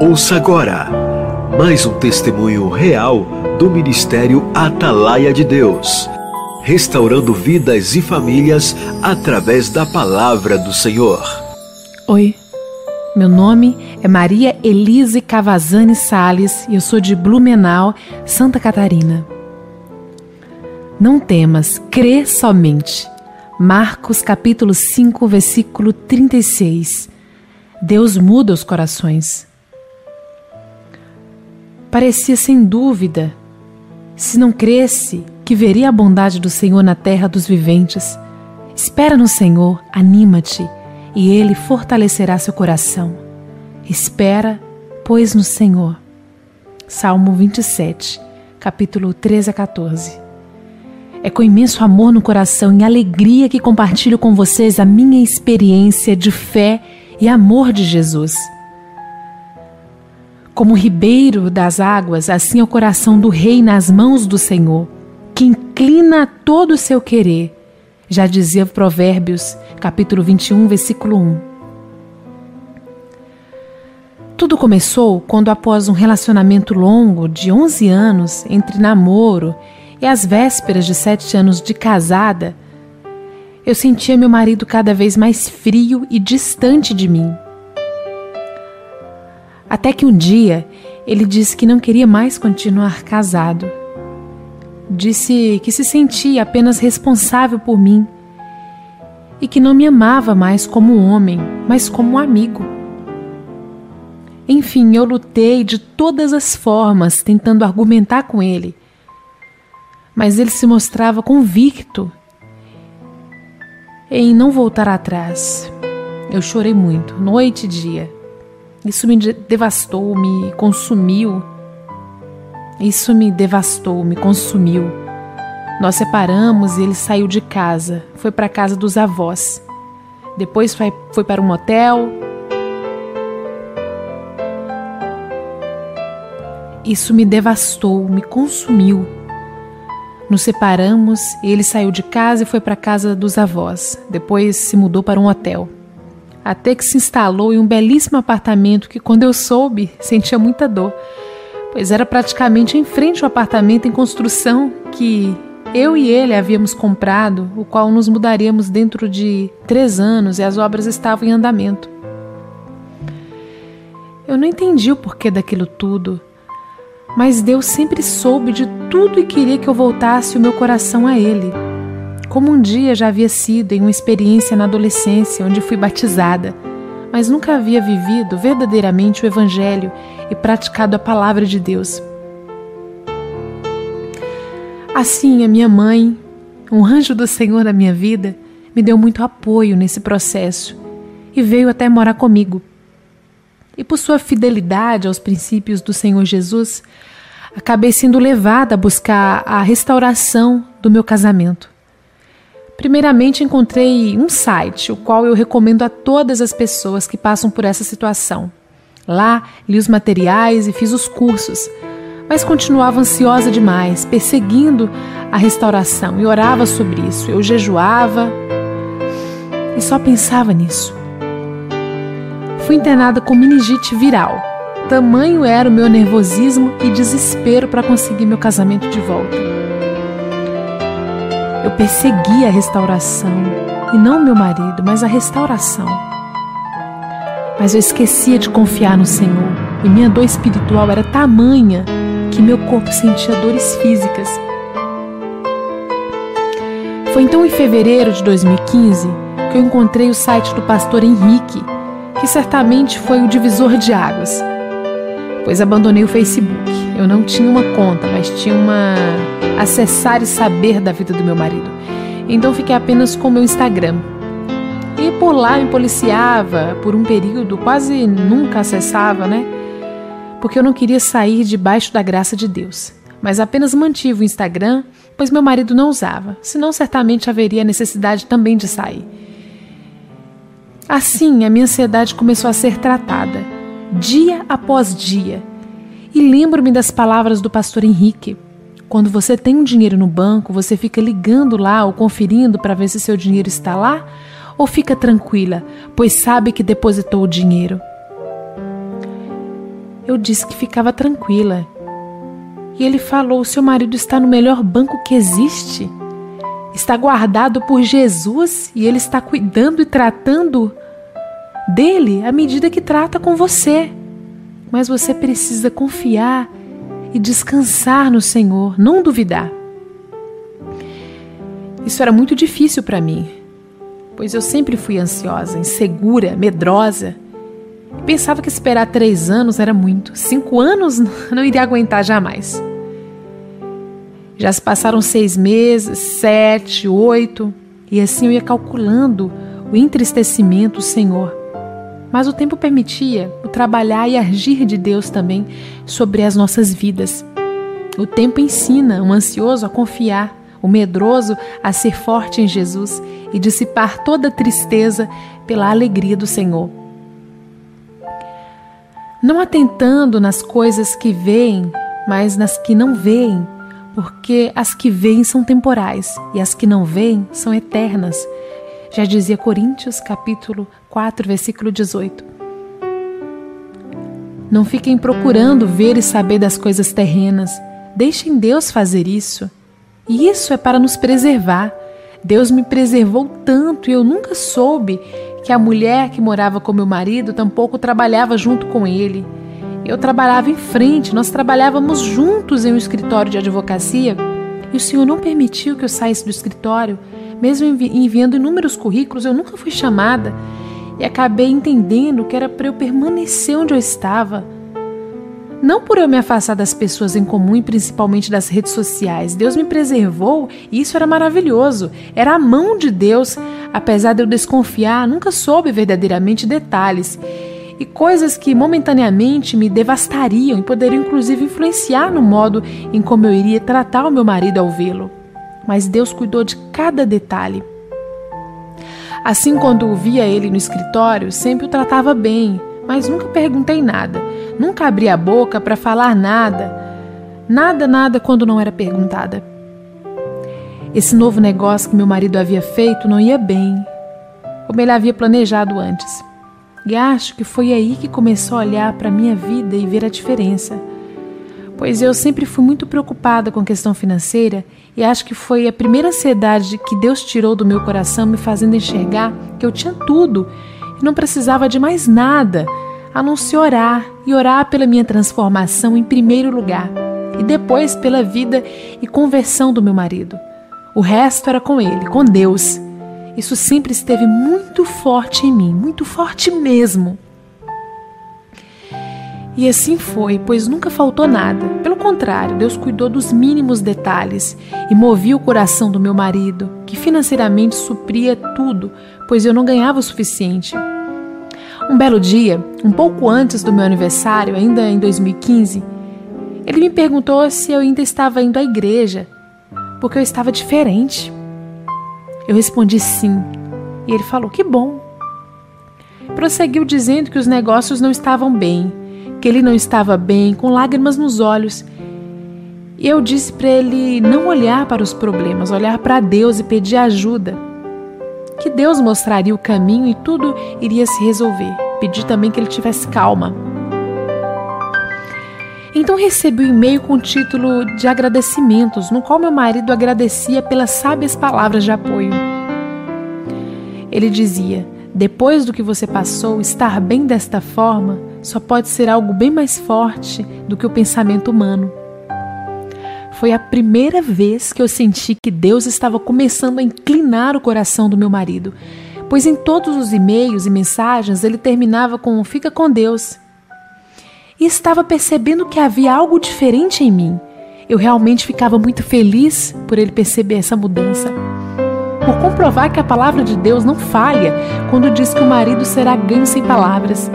Ouça agora mais um testemunho real do Ministério Atalaia de Deus, restaurando vidas e famílias através da palavra do Senhor. Oi, meu nome é Maria Elise Cavazani Sales e eu sou de Blumenau, Santa Catarina. Não temas, crê somente. Marcos capítulo 5, versículo 36. Deus muda os corações. Parecia sem dúvida, se não cresce, que veria a bondade do Senhor na terra dos viventes. Espera no Senhor, anima-te, e Ele fortalecerá seu coração. Espera, pois, no Senhor. Salmo 27, capítulo 13 a 14. É com imenso amor no coração e alegria que compartilho com vocês a minha experiência de fé e amor de Jesus. Como ribeiro das águas, assim é o coração do rei nas mãos do Senhor, que inclina todo o seu querer. Já dizia Provérbios, capítulo 21, versículo 1. Tudo começou quando, após um relacionamento longo de 11 anos entre namoro e as vésperas de sete anos de casada, eu sentia meu marido cada vez mais frio e distante de mim. Até que um dia ele disse que não queria mais continuar casado. Disse que se sentia apenas responsável por mim e que não me amava mais como homem, mas como um amigo. Enfim, eu lutei de todas as formas tentando argumentar com ele, mas ele se mostrava convicto em não voltar atrás. Eu chorei muito, noite e dia. Isso me devastou, me consumiu. Isso me devastou, me consumiu. Nós separamos e ele saiu de casa, foi para a casa dos avós. Depois foi, foi para um hotel. Isso me devastou, me consumiu. Nos separamos e ele saiu de casa e foi para a casa dos avós. Depois se mudou para um hotel até que se instalou em um belíssimo apartamento que, quando eu soube, sentia muita dor, pois era praticamente em frente ao apartamento em construção que eu e ele havíamos comprado, o qual nos mudaríamos dentro de três anos e as obras estavam em andamento. Eu não entendi o porquê daquilo tudo, mas Deus sempre soube de tudo e queria que eu voltasse o meu coração a Ele como um dia já havia sido em uma experiência na adolescência onde fui batizada, mas nunca havia vivido verdadeiramente o Evangelho e praticado a palavra de Deus. Assim, a minha mãe, um anjo do Senhor na minha vida, me deu muito apoio nesse processo e veio até morar comigo. E por sua fidelidade aos princípios do Senhor Jesus, acabei sendo levada a buscar a restauração do meu casamento. Primeiramente, encontrei um site, o qual eu recomendo a todas as pessoas que passam por essa situação. Lá, li os materiais e fiz os cursos, mas continuava ansiosa demais, perseguindo a restauração e orava sobre isso. Eu jejuava e só pensava nisso. Fui internada com meningite viral. Tamanho era o meu nervosismo e desespero para conseguir meu casamento de volta. Eu persegui a restauração, e não meu marido, mas a restauração. Mas eu esquecia de confiar no Senhor, e minha dor espiritual era tamanha que meu corpo sentia dores físicas. Foi então em fevereiro de 2015 que eu encontrei o site do pastor Henrique, que certamente foi o divisor de águas, pois abandonei o Facebook. Eu não tinha uma conta, mas tinha uma acessar e saber da vida do meu marido. Então fiquei apenas com o meu Instagram. E por lá me policiava por um período, quase nunca acessava, né? Porque eu não queria sair debaixo da graça de Deus. Mas apenas mantive o Instagram, pois meu marido não usava, senão certamente haveria necessidade também de sair. Assim, a minha ansiedade começou a ser tratada, dia após dia. E lembro-me das palavras do pastor Henrique, quando você tem um dinheiro no banco, você fica ligando lá ou conferindo para ver se seu dinheiro está lá? Ou fica tranquila, pois sabe que depositou o dinheiro? Eu disse que ficava tranquila. E ele falou: Seu marido está no melhor banco que existe. Está guardado por Jesus e ele está cuidando e tratando dele à medida que trata com você. Mas você precisa confiar e descansar no Senhor, não duvidar. Isso era muito difícil para mim, pois eu sempre fui ansiosa, insegura, medrosa. Pensava que esperar três anos era muito, cinco anos não iria aguentar jamais. Já se passaram seis meses, sete, oito, e assim eu ia calculando o entristecimento Senhor. Mas o tempo permitia o trabalhar e agir de Deus também sobre as nossas vidas. O tempo ensina o ansioso a confiar, o medroso a ser forte em Jesus e dissipar toda tristeza pela alegria do Senhor. Não atentando nas coisas que veem, mas nas que não veem, porque as que veem são temporais e as que não veem são eternas. Já dizia Coríntios capítulo 4, versículo 18. Não fiquem procurando ver e saber das coisas terrenas. Deixem Deus fazer isso. E isso é para nos preservar. Deus me preservou tanto e eu nunca soube que a mulher que morava com meu marido tampouco trabalhava junto com ele. Eu trabalhava em frente, nós trabalhávamos juntos em um escritório de advocacia e o senhor não permitiu que eu saísse do escritório. Mesmo enviando inúmeros currículos, eu nunca fui chamada e acabei entendendo que era para eu permanecer onde eu estava. Não por eu me afastar das pessoas em comum e principalmente das redes sociais. Deus me preservou e isso era maravilhoso. Era a mão de Deus. Apesar de eu desconfiar, nunca soube verdadeiramente detalhes e coisas que momentaneamente me devastariam e poderiam inclusive influenciar no modo em como eu iria tratar o meu marido ao vê-lo. Mas Deus cuidou de cada detalhe. Assim, quando via ele no escritório, sempre o tratava bem, mas nunca perguntei nada, nunca abri a boca para falar nada, nada, nada quando não era perguntada. Esse novo negócio que meu marido havia feito não ia bem, como ele havia planejado antes. E acho que foi aí que começou a olhar para a minha vida e ver a diferença. Pois eu sempre fui muito preocupada com a questão financeira e acho que foi a primeira ansiedade que Deus tirou do meu coração, me fazendo enxergar que eu tinha tudo e não precisava de mais nada, a não se orar e orar pela minha transformação em primeiro lugar e depois pela vida e conversão do meu marido. O resto era com ele, com Deus. Isso sempre esteve muito forte em mim, muito forte mesmo. E assim foi, pois nunca faltou nada. Pelo contrário, Deus cuidou dos mínimos detalhes e movia o coração do meu marido, que financeiramente supria tudo, pois eu não ganhava o suficiente. Um belo dia, um pouco antes do meu aniversário, ainda em 2015, ele me perguntou se eu ainda estava indo à igreja, porque eu estava diferente. Eu respondi sim. E ele falou: Que bom. Prosseguiu dizendo que os negócios não estavam bem, que ele não estava bem, com lágrimas nos olhos. E eu disse para ele não olhar para os problemas, olhar para Deus e pedir ajuda. Que Deus mostraria o caminho e tudo iria se resolver. Pedi também que ele tivesse calma. Então recebi um e-mail com o título de agradecimentos, no qual meu marido agradecia pelas sábias palavras de apoio. Ele dizia: Depois do que você passou, estar bem desta forma só pode ser algo bem mais forte do que o pensamento humano. Foi a primeira vez que eu senti que Deus estava começando a inclinar o coração do meu marido, pois em todos os e-mails e mensagens ele terminava com Fica com Deus e estava percebendo que havia algo diferente em mim. Eu realmente ficava muito feliz por ele perceber essa mudança. Por comprovar que a palavra de Deus não falha quando diz que o marido será ganho sem palavras.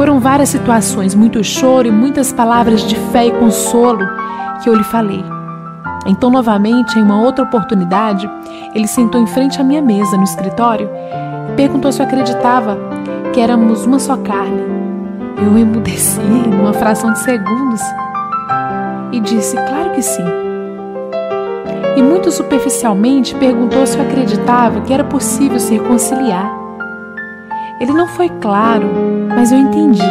Foram várias situações, muito choro e muitas palavras de fé e consolo que eu lhe falei. Então, novamente, em uma outra oportunidade, ele sentou em frente à minha mesa no escritório e perguntou se eu acreditava que éramos uma só carne eu emudeci numa fração de segundos e disse: Claro que sim. E muito superficialmente perguntou se eu acreditava que era possível se reconciliar. Ele não foi claro, mas eu entendi.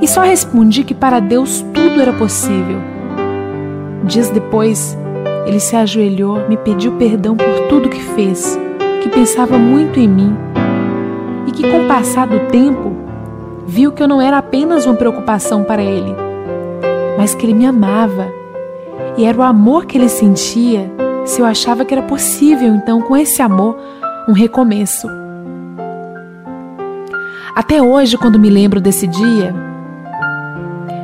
e só respondi que para Deus tudo era possível. Dias depois, ele se ajoelhou, me pediu perdão por tudo que fez, que pensava muito em mim e que, com o passar do tempo, viu que eu não era apenas uma preocupação para ele, mas que ele me amava. E era o amor que ele sentia se eu achava que era possível, então, com esse amor, um recomeço. Até hoje, quando me lembro desse dia,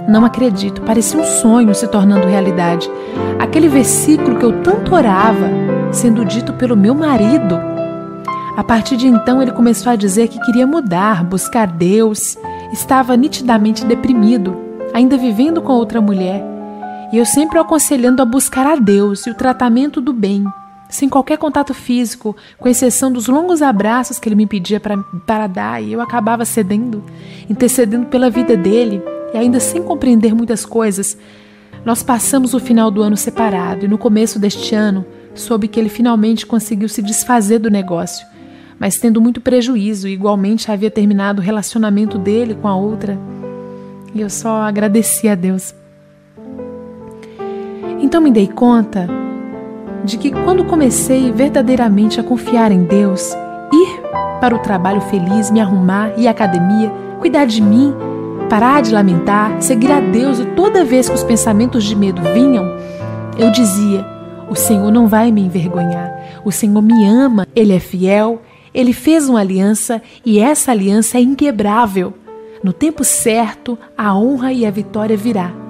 não acredito, parecia um sonho se tornando realidade. Aquele versículo que eu tanto orava, sendo dito pelo meu marido. A partir de então, ele começou a dizer que queria mudar, buscar Deus. Estava nitidamente deprimido, ainda vivendo com outra mulher. E eu sempre o aconselhando a buscar a Deus e o tratamento do bem, sem qualquer contato físico, com exceção dos longos abraços que ele me pedia para dar, e eu acabava cedendo, intercedendo pela vida dele e ainda sem compreender muitas coisas, nós passamos o final do ano separado e no começo deste ano soube que ele finalmente conseguiu se desfazer do negócio, mas tendo muito prejuízo igualmente havia terminado o relacionamento dele com a outra. E eu só agradeci a Deus. Então me dei conta de que quando comecei verdadeiramente a confiar em Deus, ir para o trabalho feliz, me arrumar, ir à academia, cuidar de mim, parar de lamentar, seguir a Deus e toda vez que os pensamentos de medo vinham, eu dizia: O Senhor não vai me envergonhar. O Senhor me ama, Ele é fiel, Ele fez uma aliança e essa aliança é inquebrável. No tempo certo, a honra e a vitória virá.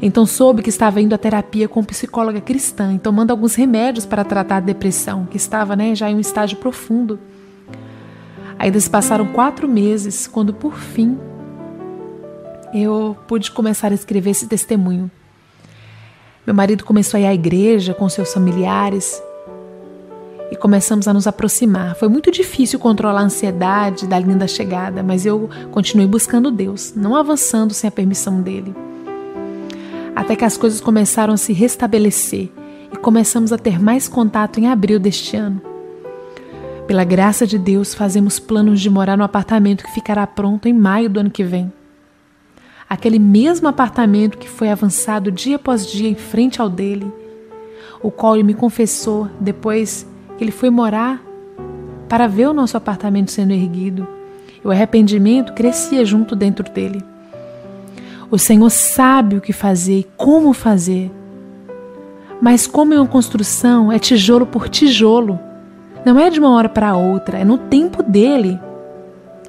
Então soube que estava indo à terapia com psicóloga cristã e tomando alguns remédios para tratar a depressão, que estava né, já em um estágio profundo. Ainda se passaram quatro meses quando, por fim, eu pude começar a escrever esse testemunho. Meu marido começou a ir à igreja com seus familiares e começamos a nos aproximar. Foi muito difícil controlar a ansiedade da linda chegada, mas eu continuei buscando Deus, não avançando sem a permissão dele. Até que as coisas começaram a se restabelecer e começamos a ter mais contato em abril deste ano. Pela graça de Deus, fazemos planos de morar no apartamento que ficará pronto em maio do ano que vem. Aquele mesmo apartamento que foi avançado dia após dia em frente ao dele, o qual ele me confessou depois que ele foi morar para ver o nosso apartamento sendo erguido. E o arrependimento crescia junto dentro dele. O Senhor sabe o que fazer e como fazer. Mas, como é uma construção, é tijolo por tijolo. Não é de uma hora para outra, é no tempo dele.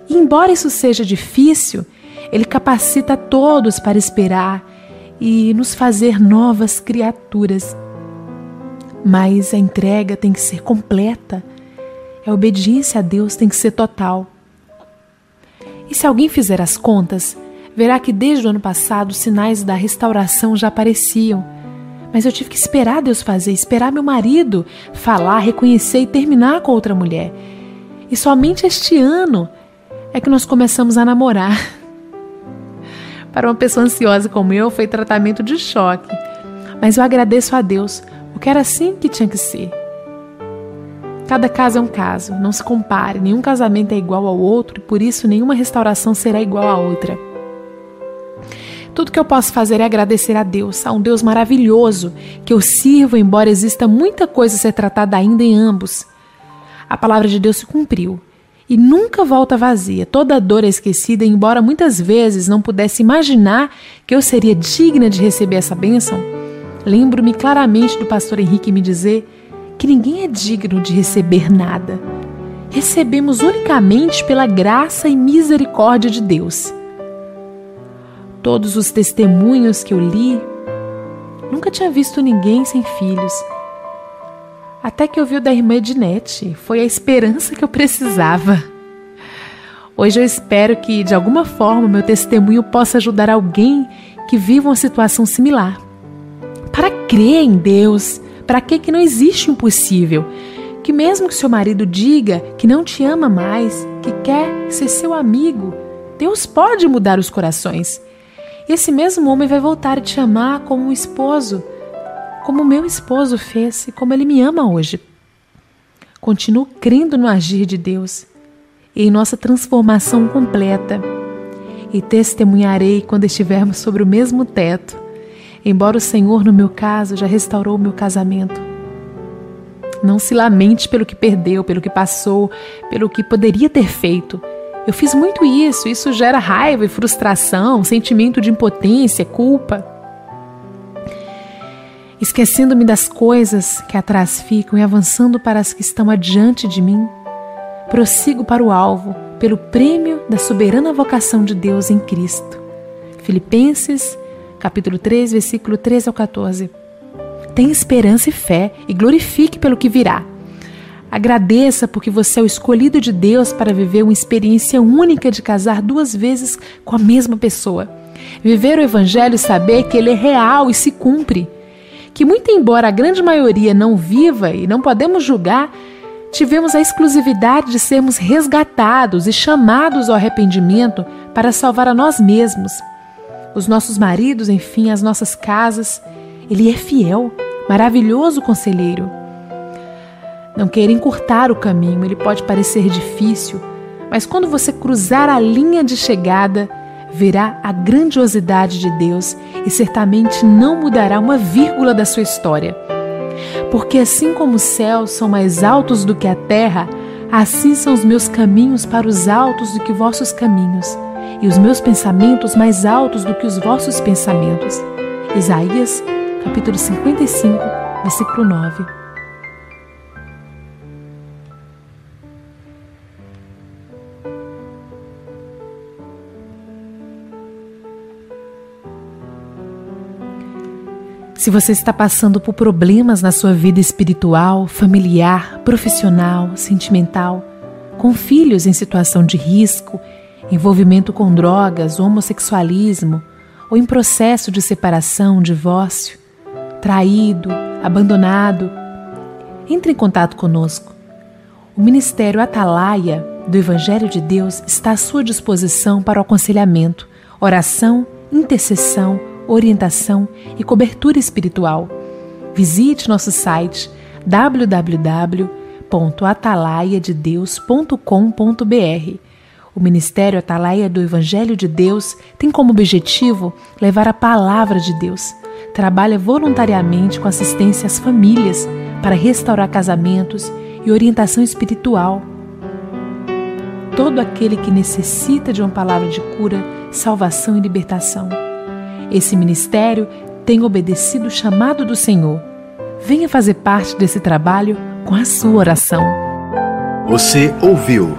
E embora isso seja difícil, ele capacita todos para esperar e nos fazer novas criaturas. Mas a entrega tem que ser completa, a obediência a Deus tem que ser total. E se alguém fizer as contas, verá que desde o ano passado os sinais da restauração já apareciam mas eu tive que esperar Deus fazer, esperar meu marido falar, reconhecer e terminar com outra mulher. E somente este ano é que nós começamos a namorar. Para uma pessoa ansiosa como eu, foi tratamento de choque. Mas eu agradeço a Deus, porque era assim que tinha que ser. Cada caso é um caso, não se compare, nenhum casamento é igual ao outro e por isso nenhuma restauração será igual à outra. Tudo que eu posso fazer é agradecer a Deus, a um Deus maravilhoso que eu sirvo, embora exista muita coisa a ser tratada ainda em ambos. A palavra de Deus se cumpriu e nunca volta vazia. Toda dor é esquecida, embora muitas vezes não pudesse imaginar que eu seria digna de receber essa bênção. Lembro-me claramente do pastor Henrique me dizer que ninguém é digno de receber nada. Recebemos unicamente pela graça e misericórdia de Deus todos os testemunhos que eu li, nunca tinha visto ninguém sem filhos. Até que eu vi o da irmã Ednete, foi a esperança que eu precisava. Hoje eu espero que, de alguma forma, meu testemunho possa ajudar alguém que viva uma situação similar. Para crer em Deus, para que que não existe impossível? Que mesmo que seu marido diga que não te ama mais, que quer ser seu amigo, Deus pode mudar os corações. Esse mesmo homem vai voltar a te amar como um esposo, como meu esposo fez e como ele me ama hoje. Continuo crendo no agir de Deus e em nossa transformação completa. e testemunharei quando estivermos sobre o mesmo teto. Embora o Senhor, no meu caso, já restaurou o meu casamento. Não se lamente pelo que perdeu, pelo que passou, pelo que poderia ter feito. Eu fiz muito isso, isso gera raiva e frustração, sentimento de impotência, culpa. Esquecendo-me das coisas que atrás ficam e avançando para as que estão adiante de mim, prossigo para o alvo, pelo prêmio da soberana vocação de Deus em Cristo. Filipenses, capítulo 3, versículo 13 ao 14. Tenha esperança e fé e glorifique pelo que virá. Agradeça porque você é o escolhido de Deus para viver uma experiência única de casar duas vezes com a mesma pessoa. Viver o Evangelho e saber que ele é real e se cumpre. Que, muito embora a grande maioria não viva e não podemos julgar, tivemos a exclusividade de sermos resgatados e chamados ao arrependimento para salvar a nós mesmos, os nossos maridos, enfim, as nossas casas. Ele é fiel, maravilhoso conselheiro. Não queira encurtar o caminho, ele pode parecer difícil, mas quando você cruzar a linha de chegada, verá a grandiosidade de Deus e certamente não mudará uma vírgula da sua história. Porque assim como os céus são mais altos do que a terra, assim são os meus caminhos para os altos do que vossos caminhos, e os meus pensamentos mais altos do que os vossos pensamentos. Isaías, capítulo 55, versículo 9. Se você está passando por problemas na sua vida espiritual, familiar, profissional, sentimental, com filhos em situação de risco, envolvimento com drogas, homossexualismo, ou em processo de separação, divórcio, traído, abandonado, entre em contato conosco. O Ministério Atalaia do Evangelho de Deus está à sua disposição para o aconselhamento, oração, intercessão, orientação e cobertura espiritual. Visite nosso site www.atalaiadedeus.com.br. O Ministério Atalaia do Evangelho de Deus tem como objetivo levar a palavra de Deus. Trabalha voluntariamente com assistência às famílias para restaurar casamentos e orientação espiritual. Todo aquele que necessita de uma palavra de cura, salvação e libertação. Esse ministério tem obedecido o chamado do Senhor. Venha fazer parte desse trabalho com a sua oração. Você ouviu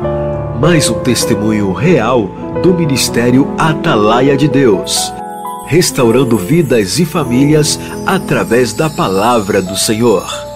mais um testemunho real do Ministério Atalaia de Deus, restaurando vidas e famílias através da palavra do Senhor.